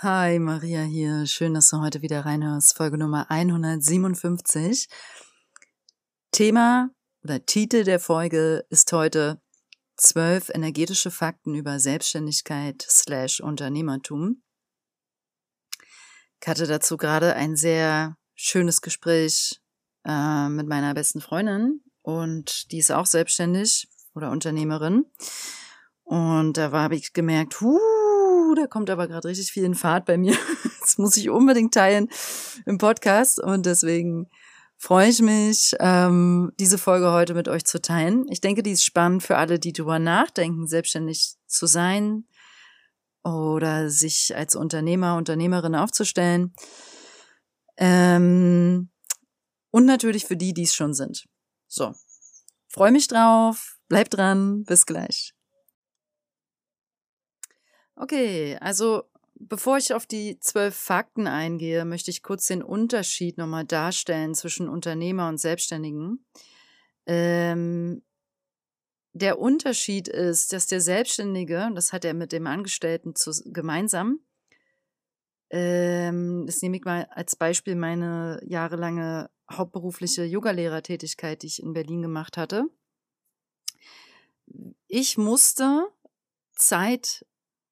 Hi, Maria hier. Schön, dass du heute wieder reinhörst. Folge Nummer 157. Thema oder Titel der Folge ist heute zwölf energetische Fakten über Selbstständigkeit slash Unternehmertum. Ich hatte dazu gerade ein sehr schönes Gespräch äh, mit meiner besten Freundin und die ist auch selbstständig oder Unternehmerin. Und da habe ich gemerkt, huh, da kommt aber gerade richtig viel in Fahrt bei mir. Das muss ich unbedingt teilen im Podcast und deswegen freue ich mich, ähm, diese Folge heute mit euch zu teilen. Ich denke, die ist spannend für alle, die darüber nachdenken, selbstständig zu sein oder sich als Unternehmer, Unternehmerin aufzustellen. Ähm, und natürlich für die, die es schon sind. So, freue mich drauf, bleibt dran, bis gleich. Okay, also bevor ich auf die zwölf Fakten eingehe, möchte ich kurz den Unterschied nochmal darstellen zwischen Unternehmer und Selbstständigen. Ähm, der Unterschied ist, dass der Selbstständige, das hat er mit dem Angestellten zu, gemeinsam, ähm, das nehme ich mal als Beispiel meine jahrelange hauptberufliche Yogalehrertätigkeit, die ich in Berlin gemacht hatte. Ich musste Zeit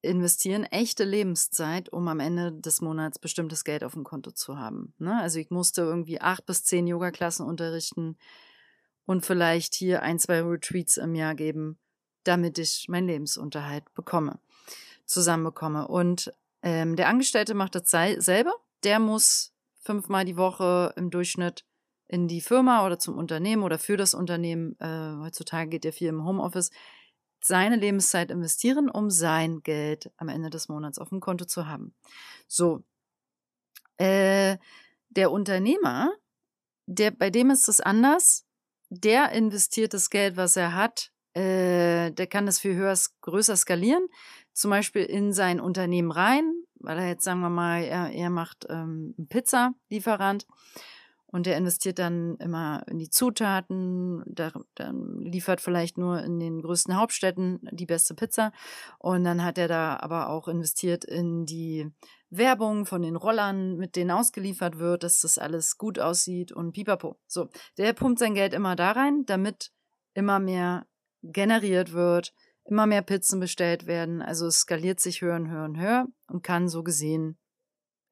investieren echte Lebenszeit, um am Ende des Monats bestimmtes Geld auf dem Konto zu haben. Ne? Also ich musste irgendwie acht bis zehn Yoga-Klassen unterrichten und vielleicht hier ein, zwei Retreats im Jahr geben, damit ich meinen Lebensunterhalt bekomme, zusammenbekomme. Und ähm, der Angestellte macht das selber. Der muss fünfmal die Woche im Durchschnitt in die Firma oder zum Unternehmen oder für das Unternehmen, äh, heutzutage geht ja viel im Homeoffice, seine Lebenszeit investieren, um sein Geld am Ende des Monats auf dem Konto zu haben. So. Äh, der Unternehmer, der, bei dem ist es anders. Der investiert das Geld, was er hat, äh, der kann das viel höher, größer skalieren. Zum Beispiel in sein Unternehmen rein, weil er jetzt, sagen wir mal, er, er macht ähm, einen Pizza-Lieferant und der investiert dann immer in die Zutaten, der, dann liefert vielleicht nur in den größten Hauptstädten die beste Pizza. Und dann hat er da aber auch investiert in die Werbung von den Rollern, mit denen ausgeliefert wird, dass das alles gut aussieht und pipapo. So, der pumpt sein Geld immer da rein, damit immer mehr generiert wird, immer mehr Pizzen bestellt werden. Also es skaliert sich höher und höher und höher und kann so gesehen,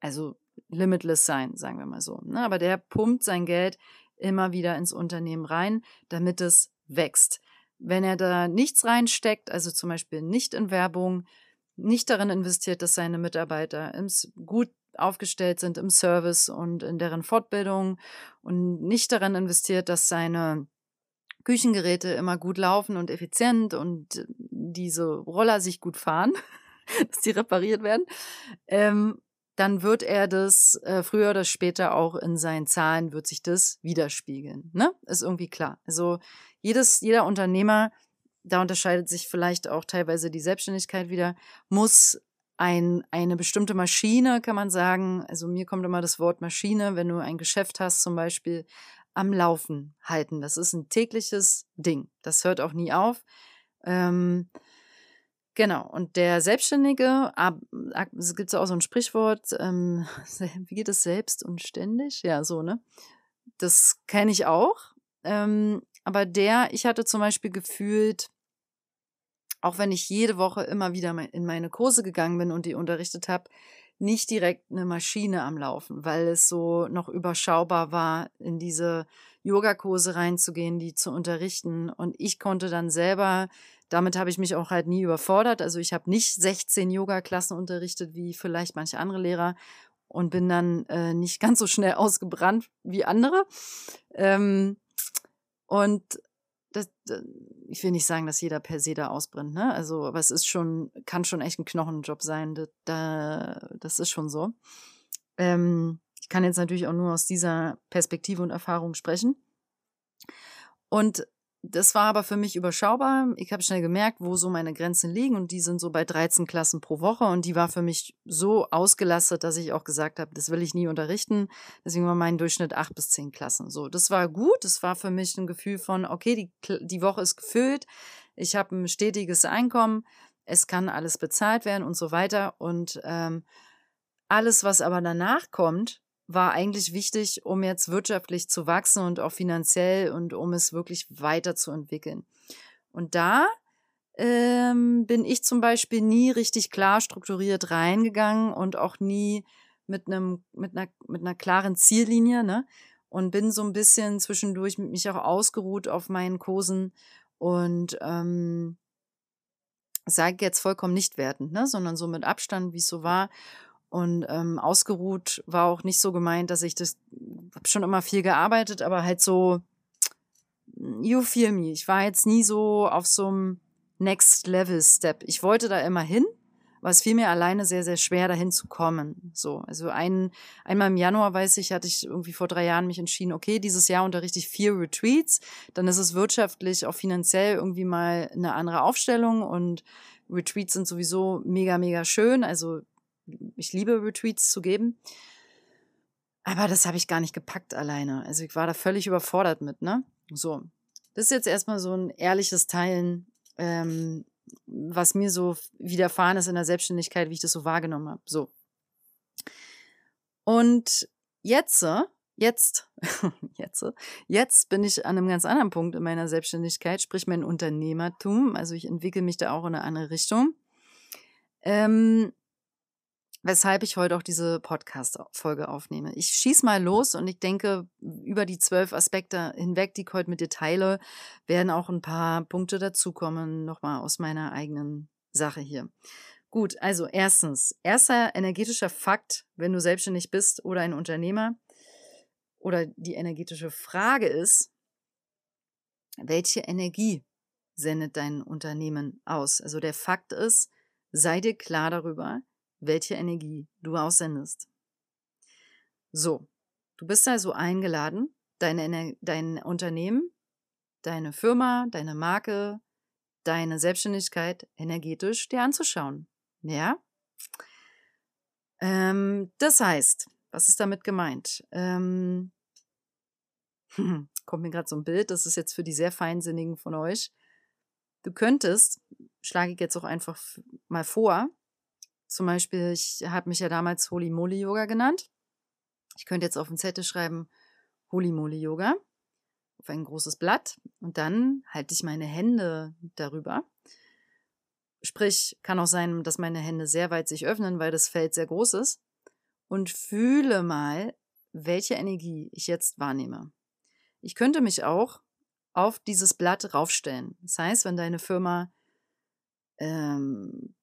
also limitless sein, sagen wir mal so. Ne? Aber der pumpt sein Geld immer wieder ins Unternehmen rein, damit es wächst. Wenn er da nichts reinsteckt, also zum Beispiel nicht in Werbung, nicht darin investiert, dass seine Mitarbeiter gut aufgestellt sind im Service und in deren Fortbildung und nicht darin investiert, dass seine Küchengeräte immer gut laufen und effizient und diese Roller sich gut fahren, dass die repariert werden, ähm, dann wird er das äh, früher oder später auch in seinen Zahlen wird sich das widerspiegeln. Ne? Ist irgendwie klar. Also jedes, jeder Unternehmer, da unterscheidet sich vielleicht auch teilweise die Selbstständigkeit wieder, muss ein, eine bestimmte Maschine, kann man sagen, also mir kommt immer das Wort Maschine, wenn du ein Geschäft hast zum Beispiel, am Laufen halten. Das ist ein tägliches Ding. Das hört auch nie auf. Ähm, Genau, und der Selbstständige, es gibt auch so ein Sprichwort, ähm, wie geht es selbst und ständig? Ja, so, ne? Das kenne ich auch. Ähm, aber der, ich hatte zum Beispiel gefühlt, auch wenn ich jede Woche immer wieder in meine Kurse gegangen bin und die unterrichtet habe, nicht direkt eine Maschine am Laufen, weil es so noch überschaubar war, in diese Yogakurse reinzugehen, die zu unterrichten. Und ich konnte dann selber damit habe ich mich auch halt nie überfordert. Also ich habe nicht 16 Yoga-Klassen unterrichtet wie vielleicht manche andere Lehrer und bin dann äh, nicht ganz so schnell ausgebrannt wie andere. Ähm, und das, ich will nicht sagen, dass jeder per se da ausbrennt, ne? Also, aber es ist schon, kann schon echt ein Knochenjob sein. Das, das ist schon so. Ähm, kann jetzt natürlich auch nur aus dieser Perspektive und Erfahrung sprechen. Und das war aber für mich überschaubar. Ich habe schnell gemerkt, wo so meine Grenzen liegen und die sind so bei 13 Klassen pro Woche und die war für mich so ausgelastet, dass ich auch gesagt habe, das will ich nie unterrichten. Deswegen war mein Durchschnitt acht bis zehn Klassen. So, das war gut. Das war für mich ein Gefühl von, okay, die, die Woche ist gefüllt. Ich habe ein stetiges Einkommen. Es kann alles bezahlt werden und so weiter. Und ähm, alles, was aber danach kommt, war eigentlich wichtig, um jetzt wirtschaftlich zu wachsen und auch finanziell und um es wirklich weiterzuentwickeln. Und da ähm, bin ich zum Beispiel nie richtig klar strukturiert reingegangen und auch nie mit einem mit einer mit einer klaren Ziellinie, ne? Und bin so ein bisschen zwischendurch mit mich auch ausgeruht auf meinen Kursen und ähm, sage jetzt vollkommen nicht wertend, ne? Sondern so mit Abstand, wie es so war. Und ähm, ausgeruht war auch nicht so gemeint, dass ich das, habe schon immer viel gearbeitet, aber halt so, you feel me. Ich war jetzt nie so auf so einem Next Level Step. Ich wollte da immer hin, aber es fiel mir alleine sehr, sehr schwer, dahin zu kommen. So, also ein, einmal im Januar, weiß ich, hatte ich irgendwie vor drei Jahren mich entschieden, okay, dieses Jahr unterrichte ich vier Retreats, dann ist es wirtschaftlich, auch finanziell irgendwie mal eine andere Aufstellung und Retreats sind sowieso mega, mega schön. Also ich liebe Retreats zu geben. Aber das habe ich gar nicht gepackt alleine. Also ich war da völlig überfordert mit, ne? So. Das ist jetzt erstmal so ein ehrliches Teilen, ähm, was mir so widerfahren ist in der Selbstständigkeit, wie ich das so wahrgenommen habe. So. Und jetzt, jetzt, jetzt, jetzt bin ich an einem ganz anderen Punkt in meiner Selbstständigkeit, sprich mein Unternehmertum. Also ich entwickle mich da auch in eine andere Richtung. Ähm, weshalb ich heute auch diese Podcast-Folge aufnehme. Ich schieß mal los und ich denke, über die zwölf Aspekte hinweg, die ich heute mit dir teile, werden auch ein paar Punkte dazukommen, nochmal aus meiner eigenen Sache hier. Gut, also erstens, erster energetischer Fakt, wenn du selbstständig bist oder ein Unternehmer, oder die energetische Frage ist, welche Energie sendet dein Unternehmen aus? Also der Fakt ist, sei dir klar darüber, welche Energie du aussendest. So, du bist also eingeladen, deine, dein Unternehmen, deine Firma, deine Marke, deine Selbstständigkeit energetisch dir anzuschauen. Ja? Ähm, das heißt, was ist damit gemeint? Ähm, kommt mir gerade so ein Bild, das ist jetzt für die sehr Feinsinnigen von euch. Du könntest, schlage ich jetzt auch einfach mal vor, zum Beispiel, ich habe mich ja damals Holy Moly Yoga genannt. Ich könnte jetzt auf den Zettel schreiben Holy Moly Yoga auf ein großes Blatt und dann halte ich meine Hände darüber. Sprich, kann auch sein, dass meine Hände sehr weit sich öffnen, weil das Feld sehr groß ist. Und fühle mal, welche Energie ich jetzt wahrnehme. Ich könnte mich auch auf dieses Blatt raufstellen. Das heißt, wenn deine Firma ähm,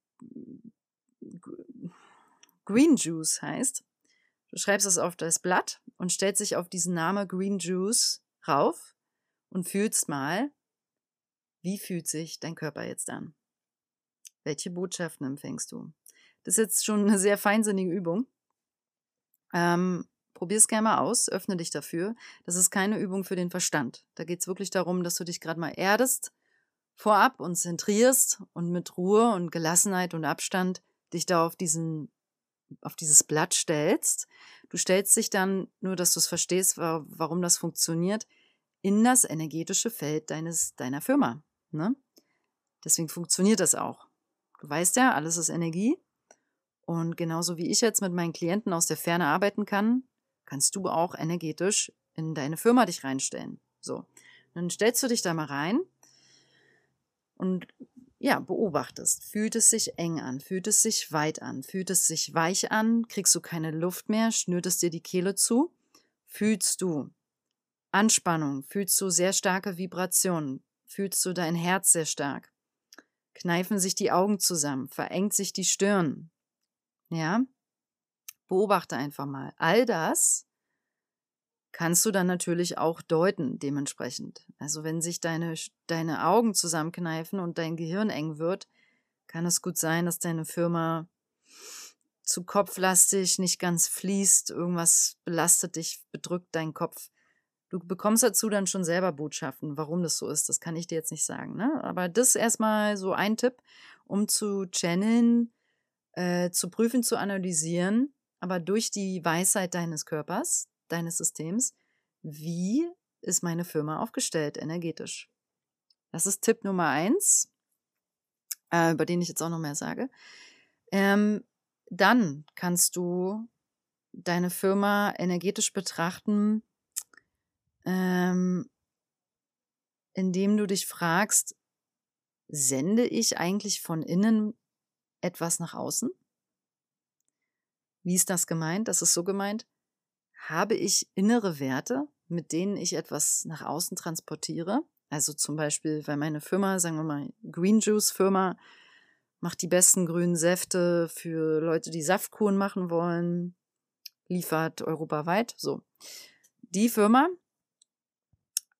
Green Juice heißt. Du schreibst es auf das Blatt und stellst dich auf diesen Namen Green Juice rauf und fühlst mal, wie fühlt sich dein Körper jetzt an? Welche Botschaften empfängst du? Das ist jetzt schon eine sehr feinsinnige Übung. Ähm, Probier es gerne mal aus, öffne dich dafür. Das ist keine Übung für den Verstand. Da geht es wirklich darum, dass du dich gerade mal erdest, vorab und zentrierst und mit Ruhe und Gelassenheit und Abstand dich da auf diesen auf dieses Blatt stellst. Du stellst dich dann, nur dass du es verstehst, warum das funktioniert, in das energetische Feld deines, deiner Firma. Ne? Deswegen funktioniert das auch. Du weißt ja, alles ist Energie. Und genauso wie ich jetzt mit meinen Klienten aus der Ferne arbeiten kann, kannst du auch energetisch in deine Firma dich reinstellen. So. Dann stellst du dich da mal rein und ja, beobachtest. Fühlt es sich eng an? Fühlt es sich weit an? Fühlt es sich weich an? Kriegst du keine Luft mehr? Schnürt es dir die Kehle zu? Fühlst du Anspannung? Fühlst du sehr starke Vibrationen? Fühlst du dein Herz sehr stark? Kneifen sich die Augen zusammen? Verengt sich die Stirn? Ja? Beobachte einfach mal. All das kannst du dann natürlich auch deuten dementsprechend. Also wenn sich deine, deine Augen zusammenkneifen und dein Gehirn eng wird, kann es gut sein, dass deine Firma zu kopflastig, nicht ganz fließt, irgendwas belastet dich, bedrückt deinen Kopf. Du bekommst dazu dann schon selber Botschaften, warum das so ist. Das kann ich dir jetzt nicht sagen. Ne? Aber das erstmal so ein Tipp, um zu channeln, äh, zu prüfen, zu analysieren, aber durch die Weisheit deines Körpers, deines Systems, wie ist meine Firma aufgestellt energetisch. Das ist Tipp Nummer eins, äh, über den ich jetzt auch noch mehr sage. Ähm, dann kannst du deine Firma energetisch betrachten, ähm, indem du dich fragst, sende ich eigentlich von innen etwas nach außen? Wie ist das gemeint? Das ist so gemeint, habe ich innere Werte, mit denen ich etwas nach außen transportiere? Also zum Beispiel, weil meine Firma, sagen wir mal, Green Juice Firma, macht die besten grünen Säfte für Leute, die Saftkuren machen wollen, liefert europaweit. So. Die Firma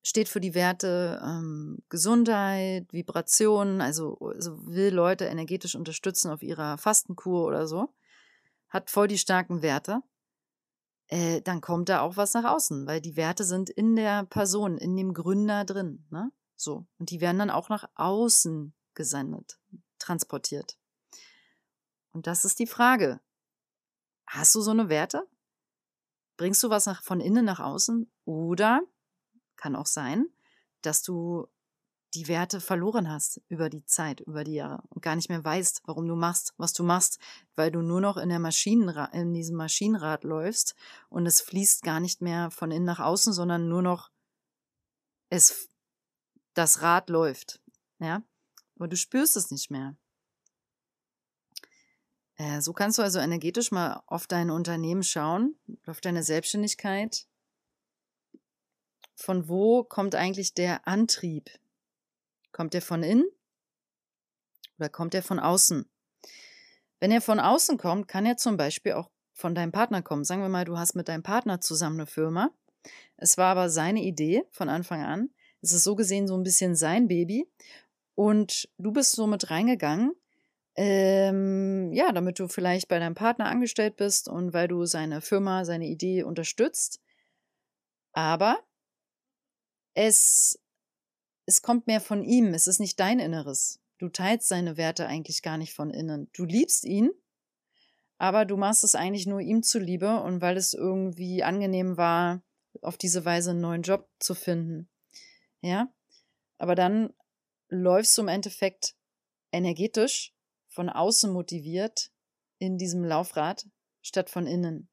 steht für die Werte ähm, Gesundheit, Vibration, also, also will Leute energetisch unterstützen auf ihrer Fastenkur oder so, hat voll die starken Werte, äh, dann kommt da auch was nach außen, weil die Werte sind in der Person, in dem Gründer drin. Ne? So. Und die werden dann auch nach außen gesendet, transportiert. Und das ist die Frage. Hast du so eine Werte? Bringst du was nach, von innen nach außen? Oder kann auch sein, dass du die Werte verloren hast über die Zeit, über die Jahre und gar nicht mehr weißt, warum du machst, was du machst, weil du nur noch in der Maschinenrad, in diesem Maschinenrad läufst und es fließt gar nicht mehr von innen nach außen, sondern nur noch es, das Rad läuft, ja, aber du spürst es nicht mehr. Äh, so kannst du also energetisch mal auf dein Unternehmen schauen, auf deine Selbstständigkeit von wo kommt eigentlich der Antrieb? Kommt der von innen oder kommt er von außen? Wenn er von außen kommt, kann er zum Beispiel auch von deinem Partner kommen. Sagen wir mal, du hast mit deinem Partner zusammen eine Firma. Es war aber seine Idee von Anfang an. Es ist so gesehen so ein bisschen sein Baby. Und du bist so mit reingegangen, ähm, ja, damit du vielleicht bei deinem Partner angestellt bist und weil du seine Firma, seine Idee unterstützt. Aber es, es kommt mehr von ihm, es ist nicht dein Inneres. Du teilst seine Werte eigentlich gar nicht von innen. Du liebst ihn, aber du machst es eigentlich nur ihm zuliebe und weil es irgendwie angenehm war, auf diese Weise einen neuen Job zu finden. Ja? Aber dann läufst du im Endeffekt energetisch von außen motiviert in diesem Laufrad statt von innen.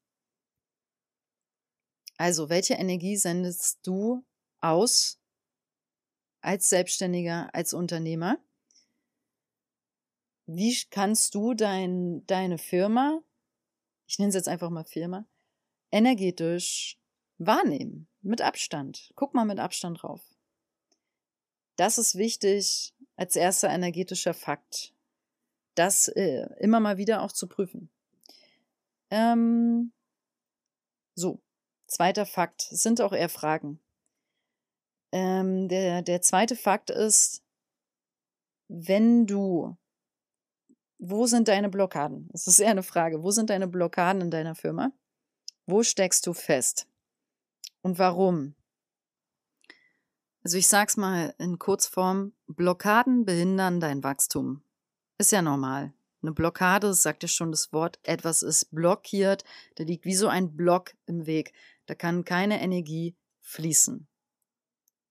Also, welche Energie sendest du aus als Selbstständiger, als Unternehmer? Wie kannst du dein, deine Firma, ich nenne es jetzt einfach mal Firma, energetisch wahrnehmen? Mit Abstand. Guck mal mit Abstand drauf. Das ist wichtig als erster energetischer Fakt. Das äh, immer mal wieder auch zu prüfen. Ähm, so, zweiter Fakt. sind auch eher Fragen. Ähm, der, der zweite Fakt ist, wenn du, wo sind deine Blockaden? Das ist eher eine Frage. Wo sind deine Blockaden in deiner Firma? Wo steckst du fest? Und warum? Also ich sag's mal in Kurzform, Blockaden behindern dein Wachstum. Ist ja normal. Eine Blockade, sagt ja schon das Wort, etwas ist blockiert, da liegt wie so ein Block im Weg. Da kann keine Energie fließen.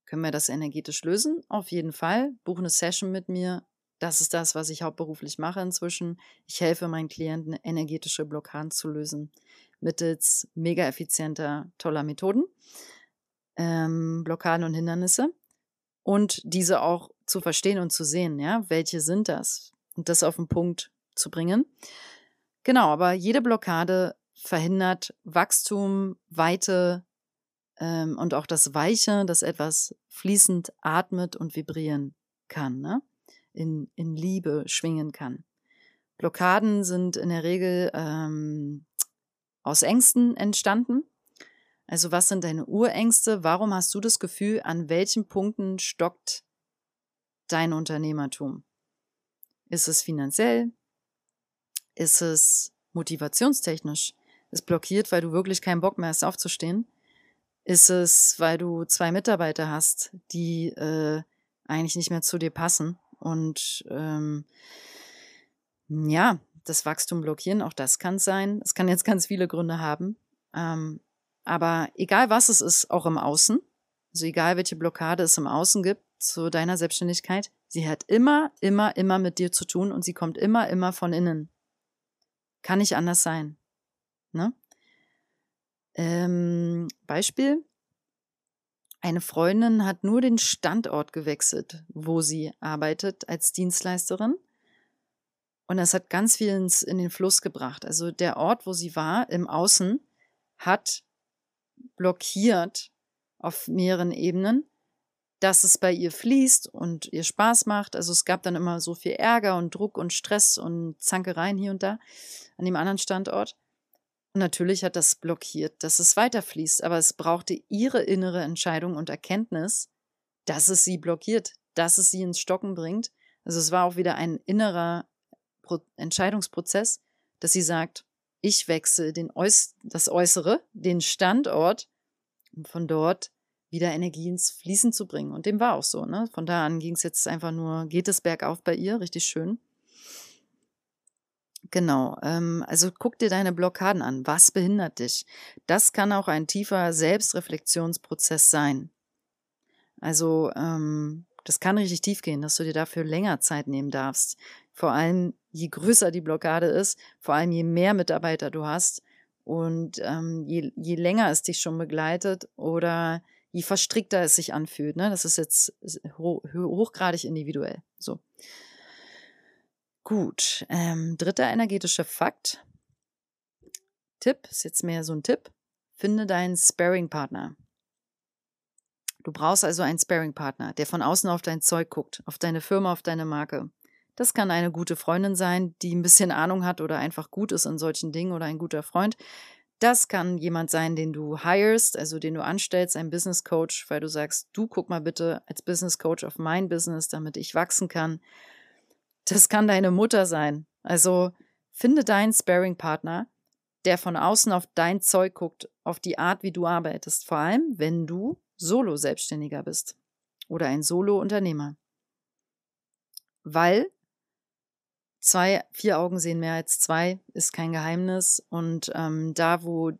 Können wir das energetisch lösen? Auf jeden Fall. Buch eine Session mit mir. Das ist das, was ich hauptberuflich mache inzwischen. Ich helfe meinen Klienten, energetische Blockaden zu lösen. Mittels mega effizienter, toller Methoden. Ähm, Blockaden und Hindernisse. Und diese auch zu verstehen und zu sehen, ja, welche sind das? Und das auf den Punkt zu bringen. Genau, aber jede Blockade verhindert Wachstum, Weite, ähm, und auch das Weiche, das etwas fließend atmet und vibrieren kann, ne? in, in Liebe schwingen kann. Blockaden sind in der Regel ähm, aus Ängsten entstanden. Also was sind deine Urängste? Warum hast du das Gefühl, an welchen Punkten stockt dein Unternehmertum? Ist es finanziell? Ist es motivationstechnisch? Ist blockiert, weil du wirklich keinen Bock mehr hast aufzustehen? Ist es, weil du zwei Mitarbeiter hast, die äh, eigentlich nicht mehr zu dir passen und ähm, ja, das Wachstum blockieren, auch das kann sein. Es kann jetzt ganz viele Gründe haben. Ähm, aber egal was es ist, auch im Außen, also egal welche Blockade es im Außen gibt zu deiner Selbstständigkeit, sie hat immer, immer, immer mit dir zu tun und sie kommt immer, immer von innen. Kann nicht anders sein. Ne? Ähm, Beispiel. Eine Freundin hat nur den Standort gewechselt, wo sie arbeitet als Dienstleisterin. Und das hat ganz viel ins, in den Fluss gebracht. Also der Ort, wo sie war, im Außen, hat blockiert auf mehreren Ebenen, dass es bei ihr fließt und ihr Spaß macht. Also es gab dann immer so viel Ärger und Druck und Stress und Zankereien hier und da an dem anderen Standort. Natürlich hat das blockiert, dass es weiterfließt, aber es brauchte ihre innere Entscheidung und Erkenntnis, dass es sie blockiert, dass es sie ins Stocken bringt. Also es war auch wieder ein innerer Pro Entscheidungsprozess, dass sie sagt, ich wechsle den Äuß das Äußere, den Standort, um von dort wieder Energie ins Fließen zu bringen. Und dem war auch so. Ne? Von da an ging es jetzt einfach nur, geht es bergauf bei ihr, richtig schön. Genau, ähm, also guck dir deine Blockaden an. Was behindert dich? Das kann auch ein tiefer Selbstreflexionsprozess sein. Also ähm, das kann richtig tief gehen, dass du dir dafür länger Zeit nehmen darfst. Vor allem, je größer die Blockade ist, vor allem je mehr Mitarbeiter du hast und ähm, je, je länger es dich schon begleitet oder je verstrickter es sich anfühlt. Ne? Das ist jetzt ho hochgradig individuell. So. Gut. Ähm, dritter energetischer Fakt. Tipp, ist jetzt mehr so ein Tipp. Finde deinen Sparing-Partner. Du brauchst also einen Sparing-Partner, der von außen auf dein Zeug guckt, auf deine Firma, auf deine Marke. Das kann eine gute Freundin sein, die ein bisschen Ahnung hat oder einfach gut ist in solchen Dingen oder ein guter Freund. Das kann jemand sein, den du hirest, also den du anstellst, ein Business Coach, weil du sagst, du guck mal bitte als Business Coach auf mein Business, damit ich wachsen kann. Das kann deine Mutter sein. Also finde deinen Sparing-Partner, der von außen auf dein Zeug guckt, auf die Art, wie du arbeitest. Vor allem, wenn du Solo-Selbstständiger bist oder ein Solo-Unternehmer. Weil zwei, vier Augen sehen mehr als zwei, ist kein Geheimnis. Und ähm, da, wo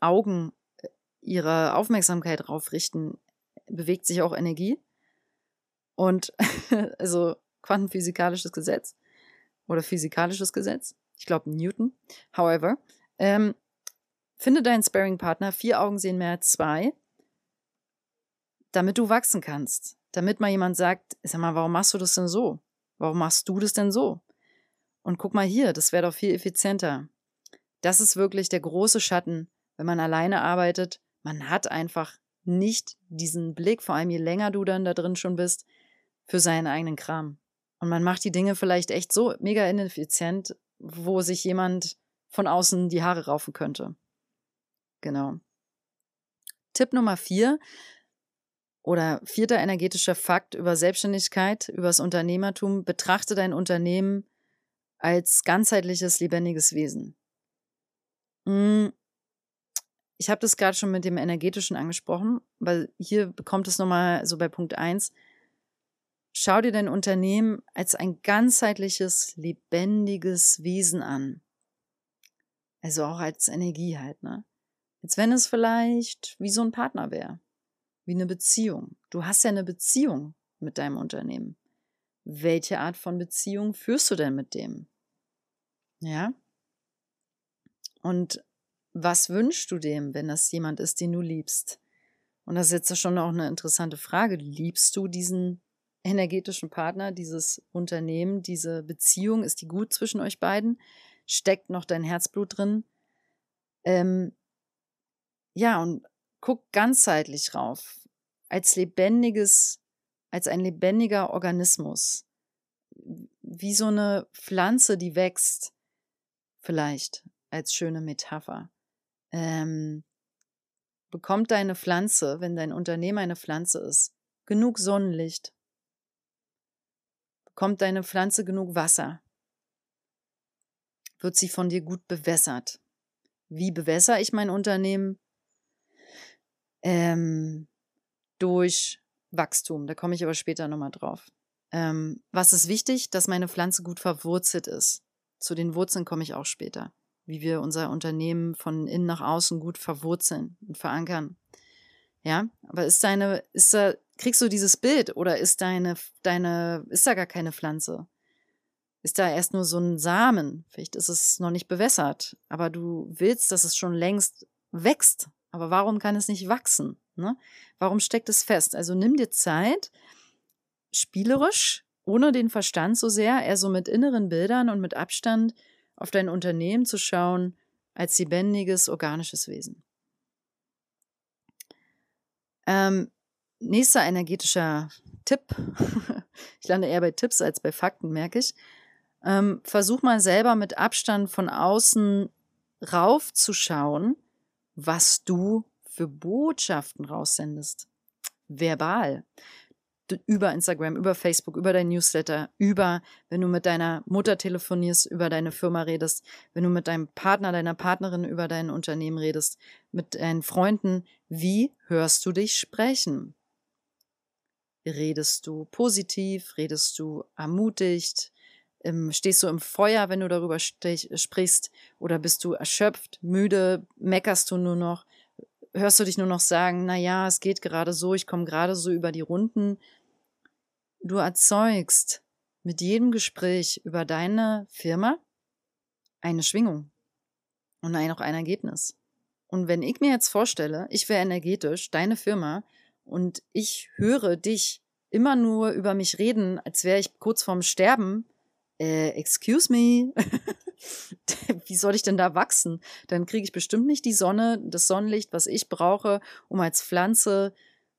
Augen äh, ihre Aufmerksamkeit drauf richten, bewegt sich auch Energie. Und also quantenphysikalisches Gesetz oder physikalisches Gesetz. Ich glaube Newton. However, ähm, finde deinen Sparing-Partner. Vier Augen sehen mehr als zwei, damit du wachsen kannst. Damit mal jemand sagt, sag mal, warum machst du das denn so? Warum machst du das denn so? Und guck mal hier, das wäre doch viel effizienter. Das ist wirklich der große Schatten, wenn man alleine arbeitet. Man hat einfach nicht diesen Blick, vor allem je länger du dann da drin schon bist, für seinen eigenen Kram. Und man macht die Dinge vielleicht echt so mega ineffizient, wo sich jemand von außen die Haare raufen könnte. Genau. Tipp Nummer vier oder vierter energetischer Fakt über Selbstständigkeit, über das Unternehmertum. Betrachte dein Unternehmen als ganzheitliches, lebendiges Wesen. Hm, ich habe das gerade schon mit dem Energetischen angesprochen, weil hier bekommt es nochmal so bei Punkt eins Schau dir dein Unternehmen als ein ganzheitliches, lebendiges Wesen an. Also auch als Energie halt, ne? Als wenn es vielleicht wie so ein Partner wäre. Wie eine Beziehung. Du hast ja eine Beziehung mit deinem Unternehmen. Welche Art von Beziehung führst du denn mit dem? Ja? Und was wünschst du dem, wenn das jemand ist, den du liebst? Und das ist jetzt schon auch eine interessante Frage. Liebst du diesen energetischen Partner, dieses Unternehmen, diese Beziehung, ist die gut zwischen euch beiden? Steckt noch dein Herzblut drin? Ähm, ja, und guck ganzheitlich rauf. Als lebendiges, als ein lebendiger Organismus. Wie so eine Pflanze, die wächst. Vielleicht als schöne Metapher. Ähm, bekommt deine Pflanze, wenn dein Unternehmen eine Pflanze ist, genug Sonnenlicht, Kommt deine Pflanze genug Wasser? Wird sie von dir gut bewässert? Wie bewässere ich mein Unternehmen? Ähm, durch Wachstum. Da komme ich aber später nochmal drauf. Ähm, was ist wichtig? Dass meine Pflanze gut verwurzelt ist. Zu den Wurzeln komme ich auch später. Wie wir unser Unternehmen von innen nach außen gut verwurzeln und verankern. Ja, aber ist deine, ist da, kriegst du dieses Bild oder ist deine, deine, ist da gar keine Pflanze? ist da erst nur so ein Samen. Vielleicht ist es noch nicht bewässert, aber du willst, dass es schon längst wächst. Aber warum kann es nicht wachsen? Ne? Warum steckt es fest? Also nimm dir Zeit, spielerisch, ohne den Verstand so sehr, eher so mit inneren Bildern und mit Abstand auf dein Unternehmen zu schauen als lebendiges, organisches Wesen. Ähm, nächster energetischer Tipp. ich lande eher bei Tipps als bei Fakten, merke ich. Ähm, versuch mal selber mit Abstand von außen raufzuschauen, was du für Botschaften raussendest. Verbal. Über Instagram, über Facebook, über dein Newsletter, über, wenn du mit deiner Mutter telefonierst, über deine Firma redest, wenn du mit deinem Partner, deiner Partnerin über dein Unternehmen redest, mit deinen Freunden. Wie hörst du dich sprechen? Redest du positiv? Redest du ermutigt? Ähm, stehst du im Feuer, wenn du darüber sprichst? Oder bist du erschöpft, müde? Meckerst du nur noch? Hörst du dich nur noch sagen, na ja, es geht gerade so, ich komme gerade so über die Runden? Du erzeugst mit jedem Gespräch über deine Firma eine Schwingung und auch ein Ergebnis. Und wenn ich mir jetzt vorstelle, ich wäre energetisch, deine Firma, und ich höre dich immer nur über mich reden, als wäre ich kurz vorm Sterben, äh, excuse me, wie soll ich denn da wachsen? Dann kriege ich bestimmt nicht die Sonne, das Sonnenlicht, was ich brauche, um als Pflanze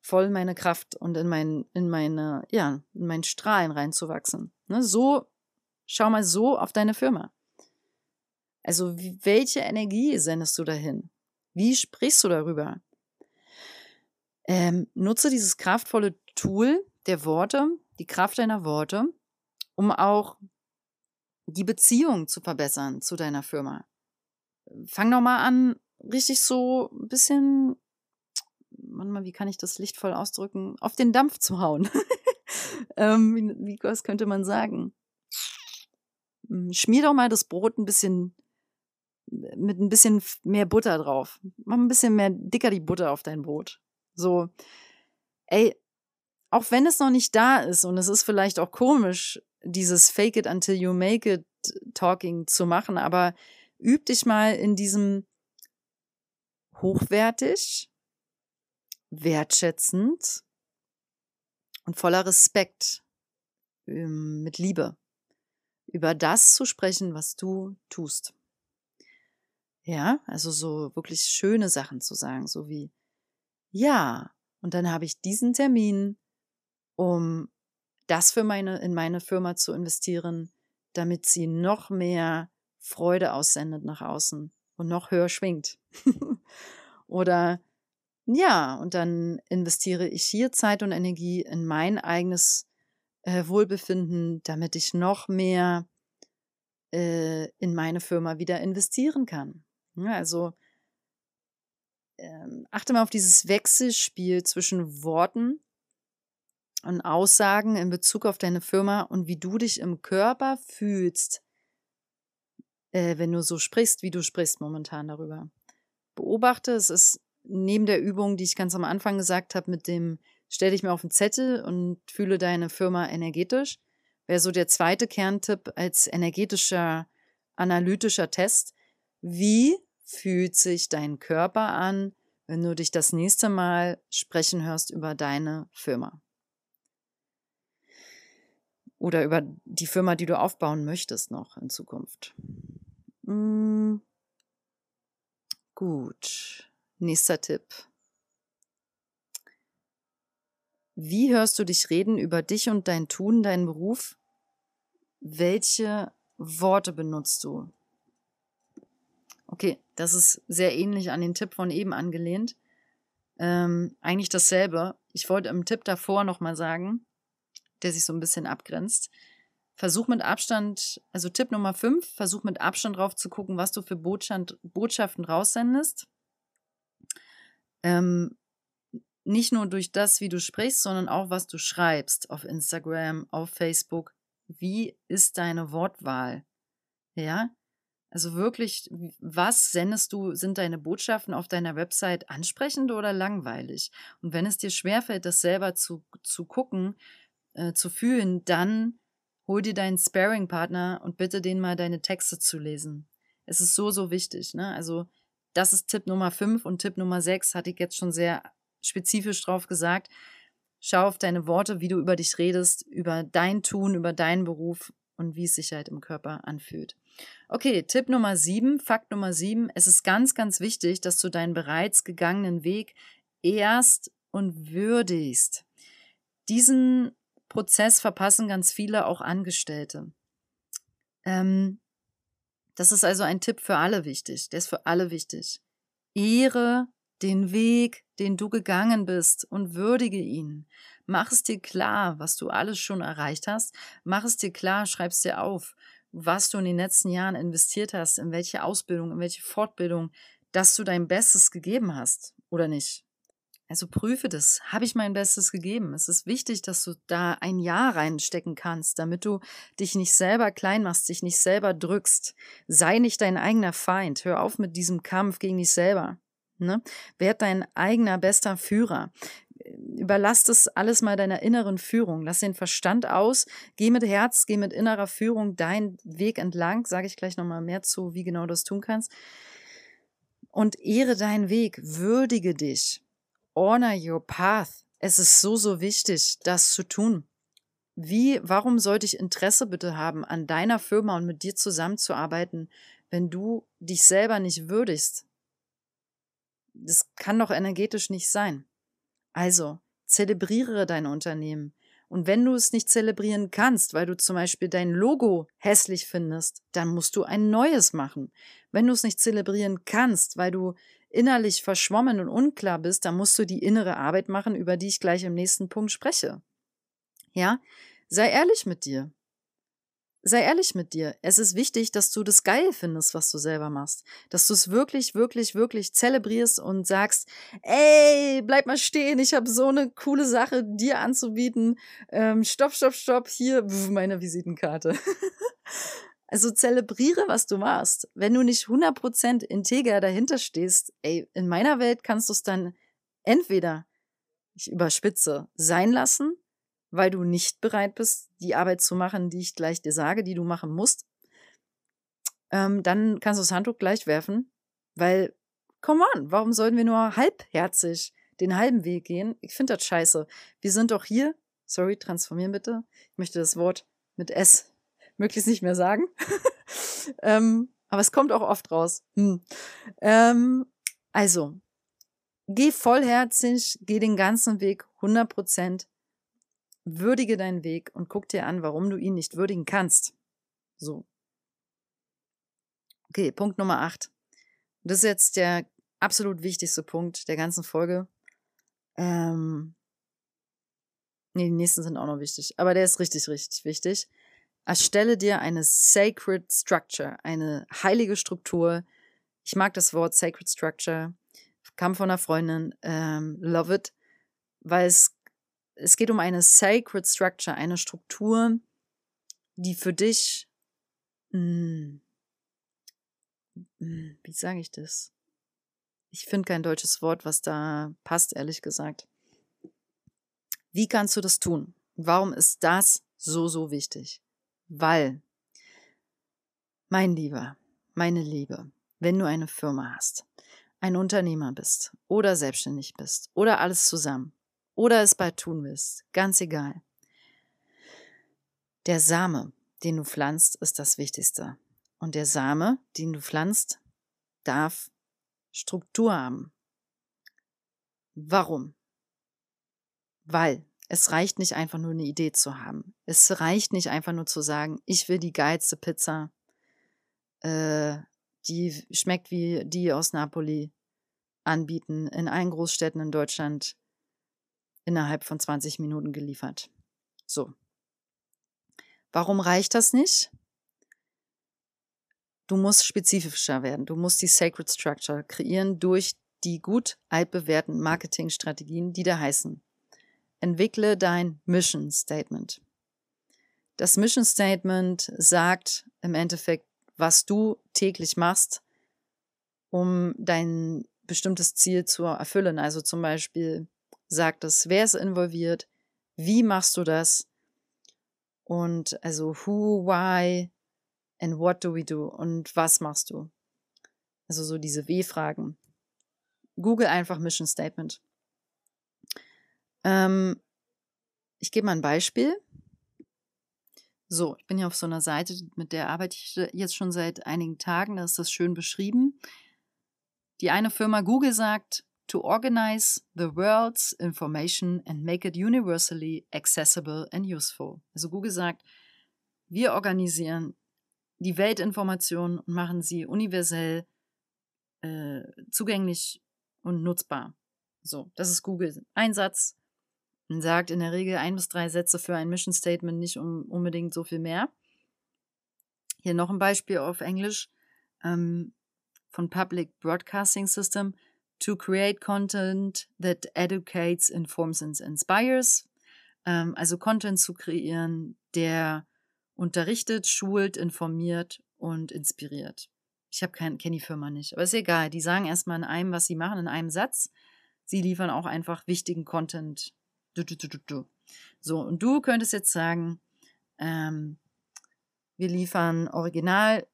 voll meine Kraft und in mein, in meine, ja, in meinen Strahlen reinzuwachsen. Ne? So, schau mal so auf deine Firma. Also, welche Energie sendest du dahin? Wie sprichst du darüber? Ähm, nutze dieses kraftvolle Tool der Worte, die Kraft deiner Worte, um auch die Beziehung zu verbessern zu deiner Firma. Fang doch mal an, richtig so ein bisschen, manchmal, wie kann ich das lichtvoll ausdrücken, auf den Dampf zu hauen. ähm, wie, wie, was könnte man sagen? Hm, schmier doch mal das Brot ein bisschen mit ein bisschen mehr Butter drauf. Mach ein bisschen mehr dicker die Butter auf dein Brot. So, ey, auch wenn es noch nicht da ist und es ist vielleicht auch komisch, dieses Fake it until you make it Talking zu machen, aber üb dich mal in diesem hochwertig, wertschätzend und voller Respekt, ähm, mit Liebe, über das zu sprechen, was du tust. Ja, also so wirklich schöne Sachen zu sagen, so wie, ja, und dann habe ich diesen Termin, um das für meine, in meine Firma zu investieren, damit sie noch mehr Freude aussendet nach außen und noch höher schwingt. Oder ja, und dann investiere ich hier Zeit und Energie in mein eigenes äh, Wohlbefinden, damit ich noch mehr äh, in meine Firma wieder investieren kann. Ja, also ähm, achte mal auf dieses Wechselspiel zwischen Worten und Aussagen in Bezug auf deine Firma und wie du dich im Körper fühlst, äh, wenn du so sprichst, wie du sprichst momentan darüber. Beobachte, es ist neben der Übung, die ich ganz am Anfang gesagt habe, mit dem stell dich mir auf den Zettel und fühle deine Firma energetisch, wäre so der zweite Kerntipp als energetischer, analytischer Test. Wie fühlt sich dein Körper an, wenn du dich das nächste Mal sprechen hörst über deine Firma? Oder über die Firma, die du aufbauen möchtest noch in Zukunft. Hm. Gut. Nächster Tipp. Wie hörst du dich reden über dich und dein Tun, deinen Beruf? Welche Worte benutzt du? Okay, das ist sehr ähnlich an den Tipp von eben angelehnt. Ähm, eigentlich dasselbe. Ich wollte im Tipp davor nochmal sagen, der sich so ein bisschen abgrenzt. Versuch mit Abstand, also Tipp Nummer 5, versuch mit Abstand drauf zu gucken, was du für Botschaft, Botschaften raussendest. Ähm, nicht nur durch das, wie du sprichst, sondern auch, was du schreibst auf Instagram, auf Facebook. Wie ist deine Wortwahl? Ja, also wirklich, was sendest du, sind deine Botschaften auf deiner Website ansprechend oder langweilig? Und wenn es dir schwerfällt, das selber zu, zu gucken, äh, zu fühlen, dann hol dir deinen Sparing-Partner und bitte den mal deine Texte zu lesen. Es ist so, so wichtig. Ne? Also, das ist Tipp Nummer 5 und Tipp Nummer 6 hatte ich jetzt schon sehr spezifisch drauf gesagt. Schau auf deine Worte, wie du über dich redest, über dein Tun, über deinen Beruf und wie es sich halt im Körper anfühlt. Okay, Tipp Nummer 7, Fakt Nummer 7. Es ist ganz, ganz wichtig, dass du deinen bereits gegangenen Weg erst und würdigst. Diesen Prozess verpassen ganz viele auch Angestellte. Ähm, das ist also ein Tipp für alle wichtig. Der ist für alle wichtig. Ehre den Weg, den du gegangen bist und würdige ihn. Mach es dir klar, was du alles schon erreicht hast. Mach es dir klar, schreib es dir auf, was du in den letzten Jahren investiert hast, in welche Ausbildung, in welche Fortbildung, dass du dein Bestes gegeben hast oder nicht. Also prüfe das. Habe ich mein Bestes gegeben? Es ist wichtig, dass du da ein Ja reinstecken kannst, damit du dich nicht selber klein machst, dich nicht selber drückst. Sei nicht dein eigener Feind. Hör auf mit diesem Kampf gegen dich selber. Ne? Werd dein eigener bester Führer. Überlass das alles mal deiner inneren Führung. Lass den Verstand aus. Geh mit Herz, geh mit innerer Führung deinen Weg entlang. Sage ich gleich nochmal mehr zu, wie genau du das tun kannst. Und ehre deinen Weg. Würdige dich honor your path. Es ist so, so wichtig, das zu tun. Wie, warum sollte ich Interesse bitte haben, an deiner Firma und mit dir zusammenzuarbeiten, wenn du dich selber nicht würdigst? Das kann doch energetisch nicht sein. Also, zelebriere dein Unternehmen. Und wenn du es nicht zelebrieren kannst, weil du zum Beispiel dein Logo hässlich findest, dann musst du ein neues machen. Wenn du es nicht zelebrieren kannst, weil du innerlich verschwommen und unklar bist, dann musst du die innere Arbeit machen, über die ich gleich im nächsten Punkt spreche. Ja? Sei ehrlich mit dir. Sei ehrlich mit dir. Es ist wichtig, dass du das geil findest, was du selber machst. Dass du es wirklich, wirklich, wirklich zelebrierst und sagst, ey, bleib mal stehen, ich habe so eine coole Sache dir anzubieten. Ähm, stopp, stopp, stopp, hier meine Visitenkarte. Also zelebriere, was du machst. Wenn du nicht 100% integer dahinter stehst, ey, in meiner Welt kannst du es dann entweder, ich überspitze, sein lassen, weil du nicht bereit bist, die Arbeit zu machen, die ich gleich dir sage, die du machen musst. Ähm, dann kannst du das Handtuch gleich werfen, weil, come on, warum sollten wir nur halbherzig den halben Weg gehen? Ich finde das scheiße. Wir sind doch hier, sorry, transformieren bitte. Ich möchte das Wort mit S möglichst nicht mehr sagen. ähm, aber es kommt auch oft raus. Hm. Ähm, also, geh vollherzig, geh den ganzen Weg 100 Prozent, würdige deinen Weg und guck dir an, warum du ihn nicht würdigen kannst. So. Okay, Punkt Nummer 8. Das ist jetzt der absolut wichtigste Punkt der ganzen Folge. Ähm, nee, die nächsten sind auch noch wichtig, aber der ist richtig, richtig wichtig. Erstelle dir eine Sacred Structure, eine heilige Struktur. Ich mag das Wort Sacred Structure. Kam von einer Freundin. Ähm, love it. Weil es, es geht um eine Sacred Structure, eine Struktur, die für dich. Mh, hm, mh, hm, wie sage ich das? Ich finde kein deutsches Wort, was da passt, ehrlich gesagt. Wie kannst du das tun? Warum ist das so, so wichtig? Weil, mein Lieber, meine Liebe, wenn du eine Firma hast, ein Unternehmer bist oder selbstständig bist oder alles zusammen oder es bald tun willst, ganz egal. Der Same, den du pflanzt, ist das Wichtigste. Und der Same, den du pflanzt, darf Struktur haben. Warum? Weil es reicht nicht einfach nur eine Idee zu haben. Es reicht nicht einfach nur zu sagen, ich will die geilste Pizza, äh, die schmeckt wie die aus Napoli anbieten, in allen Großstädten in Deutschland innerhalb von 20 Minuten geliefert. So. Warum reicht das nicht? Du musst spezifischer werden. Du musst die Sacred Structure kreieren durch die gut altbewährten Marketingstrategien, die da heißen entwickle dein Mission Statement. Das Mission Statement sagt im Endeffekt, was du täglich machst, um dein bestimmtes Ziel zu erfüllen. Also zum Beispiel sagt es, wer ist involviert, wie machst du das Und also who, why and what do we do? Und was machst du? Also so diese W-Fragen. Google einfach Mission Statement. Ähm, ich gebe mal ein Beispiel. So, ich bin ja auf so einer Seite, mit der arbeite ich jetzt schon seit einigen Tagen. Da ist das schön beschrieben. Die eine Firma Google sagt, to organize the world's information and make it universally accessible and useful. Also Google sagt, wir organisieren die Weltinformationen und machen sie universell äh, zugänglich und nutzbar. So, das ist Google Einsatz. Man sagt in der Regel ein bis drei Sätze für ein Mission Statement, nicht um, unbedingt so viel mehr. Hier noch ein Beispiel auf Englisch ähm, von Public Broadcasting System to create content that educates, informs and inspires. Ähm, also Content zu kreieren, der unterrichtet, schult, informiert und inspiriert. Ich habe kenne die Firma nicht, aber ist egal. Die sagen erstmal in einem, was sie machen, in einem Satz. Sie liefern auch einfach wichtigen Content. Du, du, du, so, und du könntest jetzt sagen, ähm, wir liefern original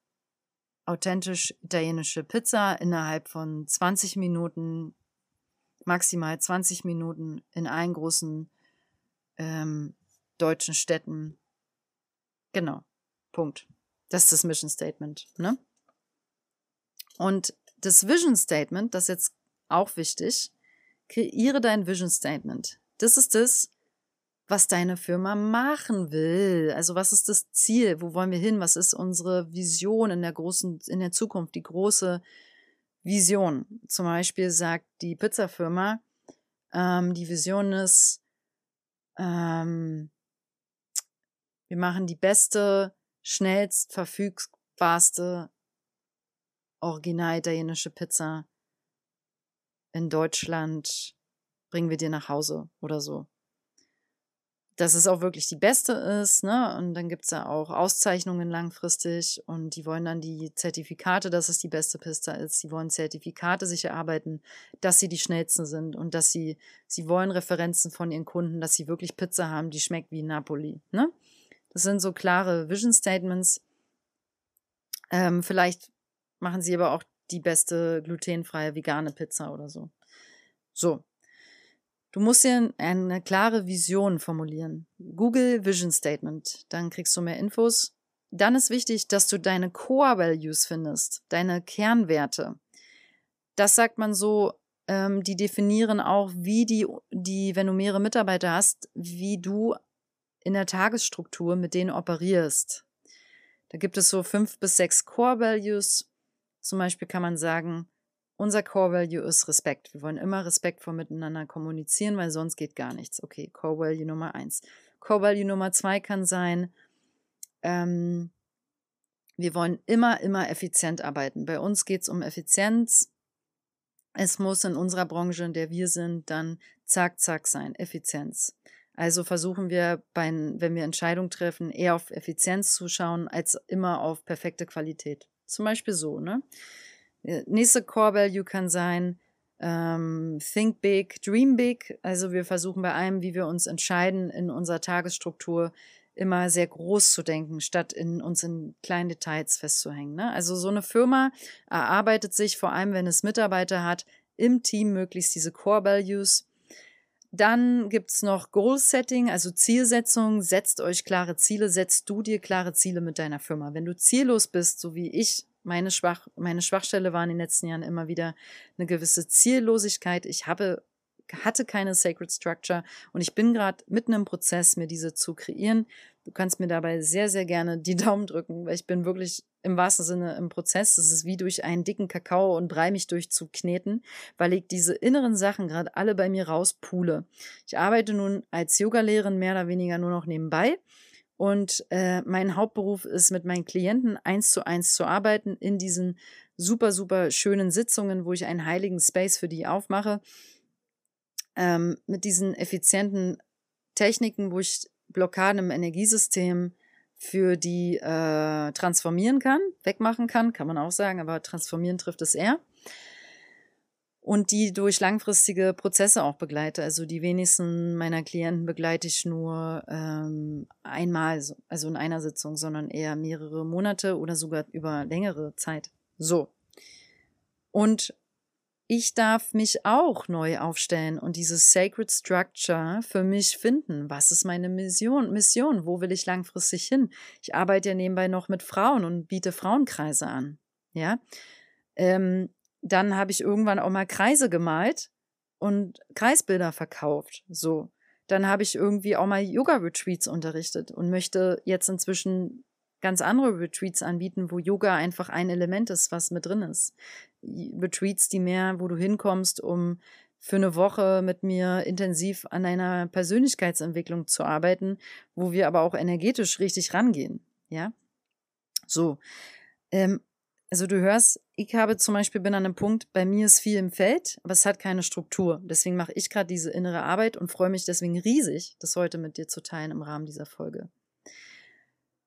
authentisch italienische Pizza innerhalb von 20 Minuten, maximal 20 Minuten in allen großen ähm, deutschen Städten. Genau. Punkt. Das ist das Mission Statement. Ne? Und das Vision Statement, das ist jetzt auch wichtig, kreiere dein Vision Statement. Das ist das, was deine Firma machen will. Also was ist das Ziel? Wo wollen wir hin? Was ist unsere Vision in der großen, in der Zukunft? Die große Vision. Zum Beispiel sagt die Pizzafirma, ähm, die Vision ist, ähm, wir machen die beste, schnellst verfügbarste original italienische Pizza in Deutschland bringen wir dir nach Hause oder so dass es auch wirklich die beste ist, ne? Und dann gibt es ja auch Auszeichnungen langfristig und die wollen dann die Zertifikate, dass es die beste Pista ist. Sie wollen Zertifikate sich erarbeiten, dass sie die schnellsten sind und dass sie, sie wollen Referenzen von ihren Kunden, dass sie wirklich Pizza haben, die schmeckt wie Napoli, ne? Das sind so klare Vision Statements. Ähm, vielleicht machen sie aber auch die beste glutenfreie vegane Pizza oder so. So, Du musst dir eine klare Vision formulieren. Google Vision Statement. Dann kriegst du mehr Infos. Dann ist wichtig, dass du deine Core Values findest, deine Kernwerte. Das sagt man so, ähm, die definieren auch, wie die, die, wenn du mehrere Mitarbeiter hast, wie du in der Tagesstruktur mit denen operierst. Da gibt es so fünf bis sechs Core Values. Zum Beispiel kann man sagen, unser Core Value ist Respekt. Wir wollen immer respektvoll miteinander kommunizieren, weil sonst geht gar nichts. Okay, Core Value Nummer eins. Core Value Nummer zwei kann sein, ähm, wir wollen immer, immer effizient arbeiten. Bei uns geht es um Effizienz. Es muss in unserer Branche, in der wir sind, dann zack, zack sein. Effizienz. Also versuchen wir, bei, wenn wir Entscheidungen treffen, eher auf Effizienz zu schauen, als immer auf perfekte Qualität. Zum Beispiel so, ne? Äh, nächste Core Value kann sein, ähm, Think Big, Dream Big. Also wir versuchen bei allem, wie wir uns entscheiden, in unserer Tagesstruktur immer sehr groß zu denken, statt in uns in kleinen Details festzuhängen. Ne? Also so eine Firma erarbeitet sich, vor allem wenn es Mitarbeiter hat, im Team möglichst diese Core Values. Dann gibt es noch Goal Setting, also Zielsetzung. Setzt euch klare Ziele, setzt du dir klare Ziele mit deiner Firma. Wenn du ziellos bist, so wie ich meine, Schwach, meine Schwachstelle war in den letzten Jahren immer wieder eine gewisse Ziellosigkeit. Ich habe, hatte keine Sacred Structure und ich bin gerade mitten im Prozess, mir diese zu kreieren. Du kannst mir dabei sehr, sehr gerne die Daumen drücken, weil ich bin wirklich im wahrsten Sinne im Prozess. Es ist wie durch einen dicken Kakao und Brei mich durchzukneten, weil ich diese inneren Sachen gerade alle bei mir rauspule. Ich arbeite nun als Yogalehrerin mehr oder weniger nur noch nebenbei und äh, mein Hauptberuf ist, mit meinen Klienten eins zu eins zu arbeiten in diesen super, super schönen Sitzungen, wo ich einen heiligen Space für die aufmache. Ähm, mit diesen effizienten Techniken, wo ich Blockaden im Energiesystem für die äh, transformieren kann, wegmachen kann, kann man auch sagen, aber transformieren trifft es eher. Und die durch langfristige Prozesse auch begleite. Also die wenigsten meiner Klienten begleite ich nur ähm, einmal, also in einer Sitzung, sondern eher mehrere Monate oder sogar über längere Zeit. So. Und ich darf mich auch neu aufstellen und dieses Sacred Structure für mich finden. Was ist meine Mission? Mission? Wo will ich langfristig hin? Ich arbeite ja nebenbei noch mit Frauen und biete Frauenkreise an. Ja. Ähm, dann habe ich irgendwann auch mal Kreise gemalt und Kreisbilder verkauft. So. Dann habe ich irgendwie auch mal Yoga-Retreats unterrichtet und möchte jetzt inzwischen ganz andere Retreats anbieten, wo Yoga einfach ein Element ist, was mit drin ist. Retreats, die mehr, wo du hinkommst, um für eine Woche mit mir intensiv an einer Persönlichkeitsentwicklung zu arbeiten, wo wir aber auch energetisch richtig rangehen. Ja, so. Ähm, also du hörst, ich habe zum Beispiel bin an einem Punkt, bei mir ist viel im Feld, aber es hat keine Struktur. Deswegen mache ich gerade diese innere Arbeit und freue mich deswegen riesig, das heute mit dir zu teilen im Rahmen dieser Folge.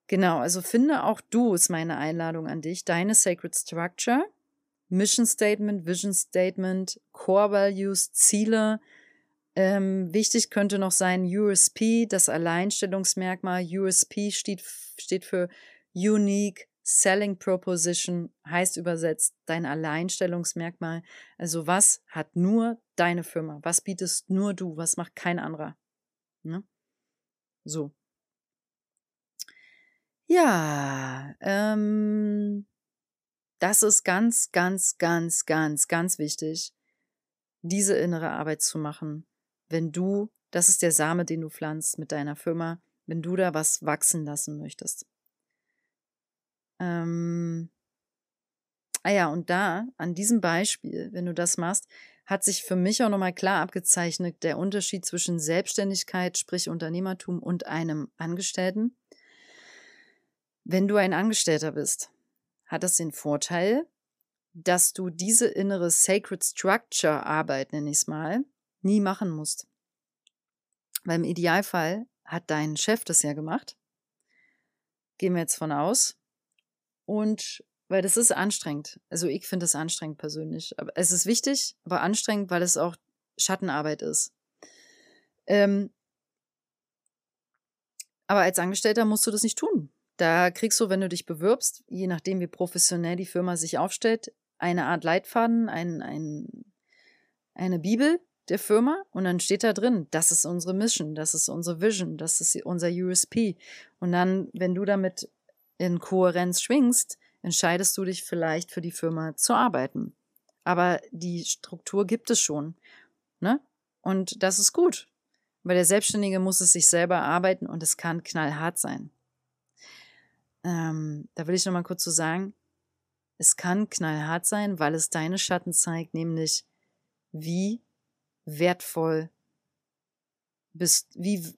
Genau, also finde auch du, ist meine Einladung an dich, deine Sacred Structure, Mission Statement, Vision Statement, Core Values, Ziele. Ähm, wichtig könnte noch sein USP, das Alleinstellungsmerkmal. USP steht, steht für Unique Selling Proposition heißt übersetzt dein Alleinstellungsmerkmal. Also was hat nur deine Firma? Was bietest nur du? Was macht kein anderer? Ne? So. Ja, ähm, das ist ganz, ganz, ganz, ganz, ganz wichtig, diese innere Arbeit zu machen. Wenn du, das ist der Same, den du pflanzt mit deiner Firma, wenn du da was wachsen lassen möchtest. Ähm, ah ja, und da, an diesem Beispiel, wenn du das machst, hat sich für mich auch nochmal klar abgezeichnet der Unterschied zwischen Selbstständigkeit, sprich Unternehmertum und einem Angestellten. Wenn du ein Angestellter bist, hat das den Vorteil, dass du diese innere Sacred Structure Arbeit, nenne ich es mal, nie machen musst. Weil im Idealfall hat dein Chef das ja gemacht. Gehen wir jetzt von aus. Und weil das ist anstrengend. Also ich finde es anstrengend persönlich. Aber es ist wichtig, aber anstrengend, weil es auch Schattenarbeit ist. Ähm, aber als Angestellter musst du das nicht tun. Da kriegst du, wenn du dich bewirbst, je nachdem, wie professionell die Firma sich aufstellt, eine Art Leitfaden, ein, ein, eine Bibel der Firma und dann steht da drin, das ist unsere Mission, das ist unsere Vision, das ist unser USP. Und dann, wenn du damit in Kohärenz schwingst, entscheidest du dich vielleicht für die Firma zu arbeiten. Aber die Struktur gibt es schon. Ne? Und das ist gut. Weil der Selbstständige muss es sich selber arbeiten und es kann knallhart sein. Ähm, da will ich nochmal kurz zu so sagen, es kann knallhart sein, weil es deine Schatten zeigt, nämlich wie wertvoll bist, wie,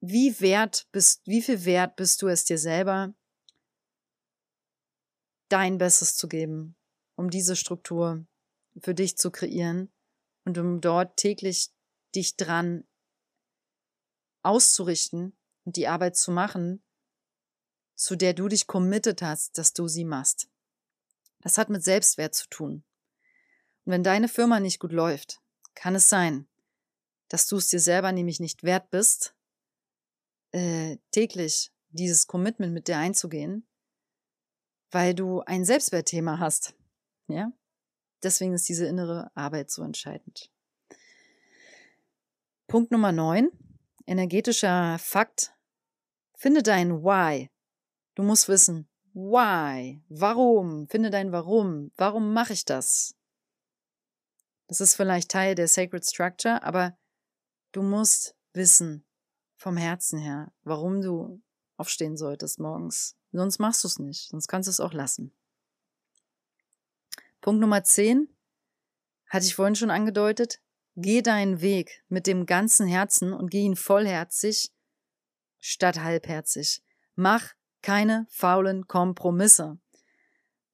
wie wert bist, wie viel wert bist du es dir selber, dein Bestes zu geben, um diese Struktur für dich zu kreieren und um dort täglich dich dran auszurichten und die Arbeit zu machen, zu der du dich committed hast, dass du sie machst. Das hat mit Selbstwert zu tun. Und wenn deine Firma nicht gut läuft, kann es sein, dass du es dir selber nämlich nicht wert bist, äh, täglich dieses Commitment mit dir einzugehen, weil du ein Selbstwertthema hast. Ja? Deswegen ist diese innere Arbeit so entscheidend. Punkt Nummer 9. Energetischer Fakt. Finde dein Why. Du musst wissen, why? Warum? Finde dein Warum. Warum mache ich das? Das ist vielleicht Teil der Sacred Structure, aber du musst wissen, vom Herzen her, warum du aufstehen solltest morgens. Sonst machst du es nicht, sonst kannst du es auch lassen. Punkt Nummer 10 hatte ich vorhin schon angedeutet. Geh deinen Weg mit dem ganzen Herzen und geh ihn vollherzig statt halbherzig. Mach keine faulen Kompromisse.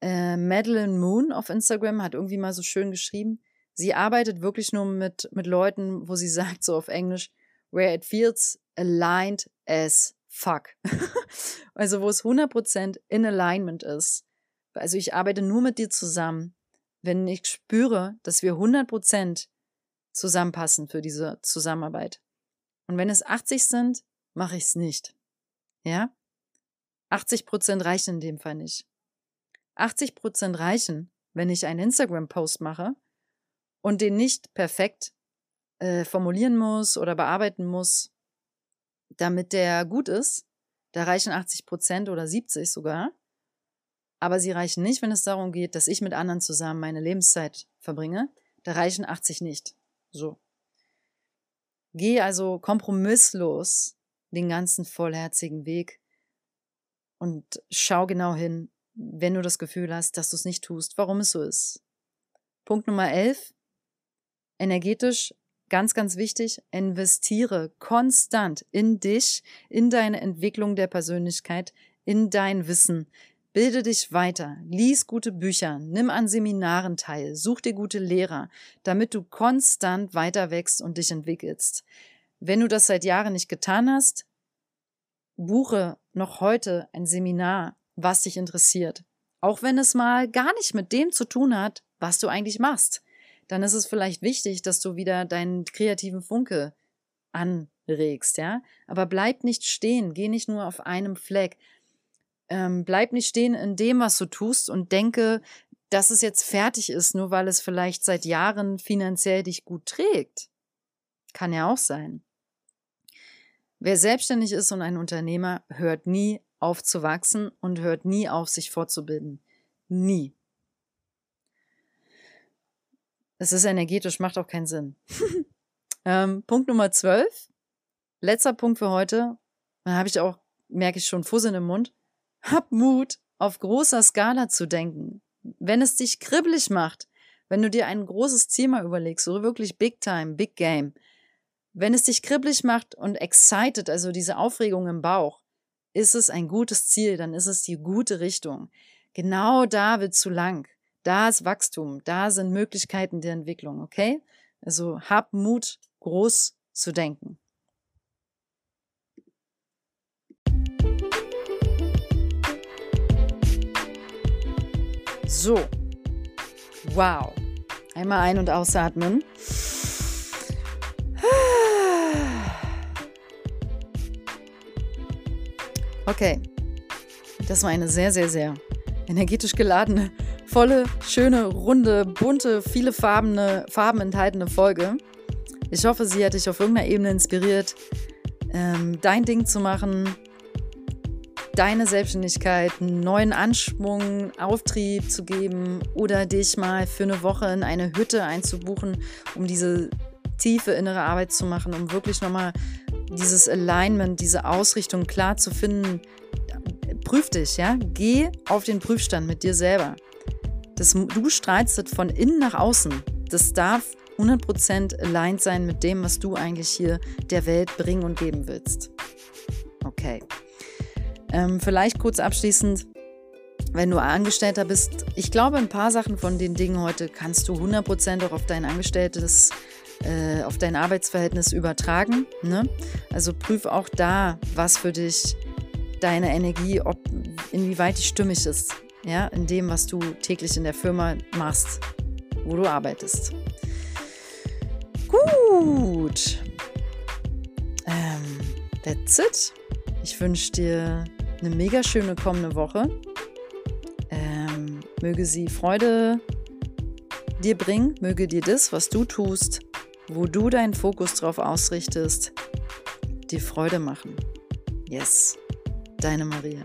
Äh, Madeline Moon auf Instagram hat irgendwie mal so schön geschrieben, sie arbeitet wirklich nur mit, mit Leuten, wo sie sagt, so auf Englisch, where it feels aligned as fuck. also wo es 100% in Alignment ist. Also ich arbeite nur mit dir zusammen, wenn ich spüre, dass wir 100% zusammenpassen für diese Zusammenarbeit. Und wenn es 80 sind, mache ich es nicht. Ja? 80% reichen in dem Fall nicht. 80% reichen, wenn ich einen Instagram-Post mache und den nicht perfekt äh, formulieren muss oder bearbeiten muss, damit der gut ist. Da reichen 80% oder 70 sogar. Aber sie reichen nicht, wenn es darum geht, dass ich mit anderen zusammen meine Lebenszeit verbringe. Da reichen 80 nicht. So. Geh also kompromisslos den ganzen vollherzigen Weg und schau genau hin, wenn du das Gefühl hast, dass du es nicht tust, warum es so ist. Punkt Nummer 11. Energetisch, ganz, ganz wichtig, investiere konstant in dich, in deine Entwicklung der Persönlichkeit, in dein Wissen. Bilde dich weiter, lies gute Bücher, nimm an Seminaren teil, such dir gute Lehrer, damit du konstant weiter wächst und dich entwickelst. Wenn du das seit Jahren nicht getan hast, buche noch heute ein Seminar, was dich interessiert. Auch wenn es mal gar nicht mit dem zu tun hat, was du eigentlich machst. Dann ist es vielleicht wichtig, dass du wieder deinen kreativen Funke anregst, ja. Aber bleib nicht stehen, geh nicht nur auf einem Fleck. Ähm, bleib nicht stehen in dem, was du tust und denke, dass es jetzt fertig ist, nur weil es vielleicht seit Jahren finanziell dich gut trägt. Kann ja auch sein. Wer selbstständig ist und ein Unternehmer, hört nie auf zu wachsen und hört nie auf, sich fortzubilden. Nie. Es ist energetisch, macht auch keinen Sinn. ähm, Punkt Nummer 12. Letzter Punkt für heute. Da habe ich auch, merke ich schon, Fusseln im Mund. Hab Mut, auf großer Skala zu denken. Wenn es dich kribbelig macht, wenn du dir ein großes Ziel mal überlegst, so wirklich Big Time, Big Game, wenn es dich kribbelig macht und excited, also diese Aufregung im Bauch, ist es ein gutes Ziel, dann ist es die gute Richtung. Genau da wird zu lang. Da ist Wachstum, da sind Möglichkeiten der Entwicklung, okay? Also hab Mut, groß zu denken. So. Wow. Einmal ein- und ausatmen. Okay. Das war eine sehr, sehr, sehr energetisch geladene, volle, schöne, runde, bunte, viele farbene, Farben enthaltene Folge. Ich hoffe, sie hat dich auf irgendeiner Ebene inspiriert, ähm, dein Ding zu machen, deine Selbstständigkeit einen neuen Anschwung, Auftrieb zu geben oder dich mal für eine Woche in eine Hütte einzubuchen, um diese tiefe innere Arbeit zu machen, um wirklich nochmal dieses Alignment, diese Ausrichtung klar zu finden. Prüf dich, ja? Geh auf den Prüfstand mit dir selber. Das, du strahlst das von innen nach außen. Das darf 100% aligned sein mit dem, was du eigentlich hier der Welt bringen und geben willst. Okay. Ähm, vielleicht kurz abschließend, wenn du Angestellter bist, ich glaube, ein paar Sachen von den Dingen heute kannst du 100% auch auf dein Angestelltes, äh, auf dein Arbeitsverhältnis übertragen. Ne? Also prüf auch da, was für dich deine Energie, ob, inwieweit die stimmig ist, ja, in dem, was du täglich in der Firma machst, wo du arbeitest. Gut. Ähm, that's it. Ich wünsche dir eine mega schöne kommende Woche. Ähm, möge sie Freude dir bringen, möge dir das, was du tust, wo du deinen Fokus drauf ausrichtest, dir Freude machen. Yes, deine Maria.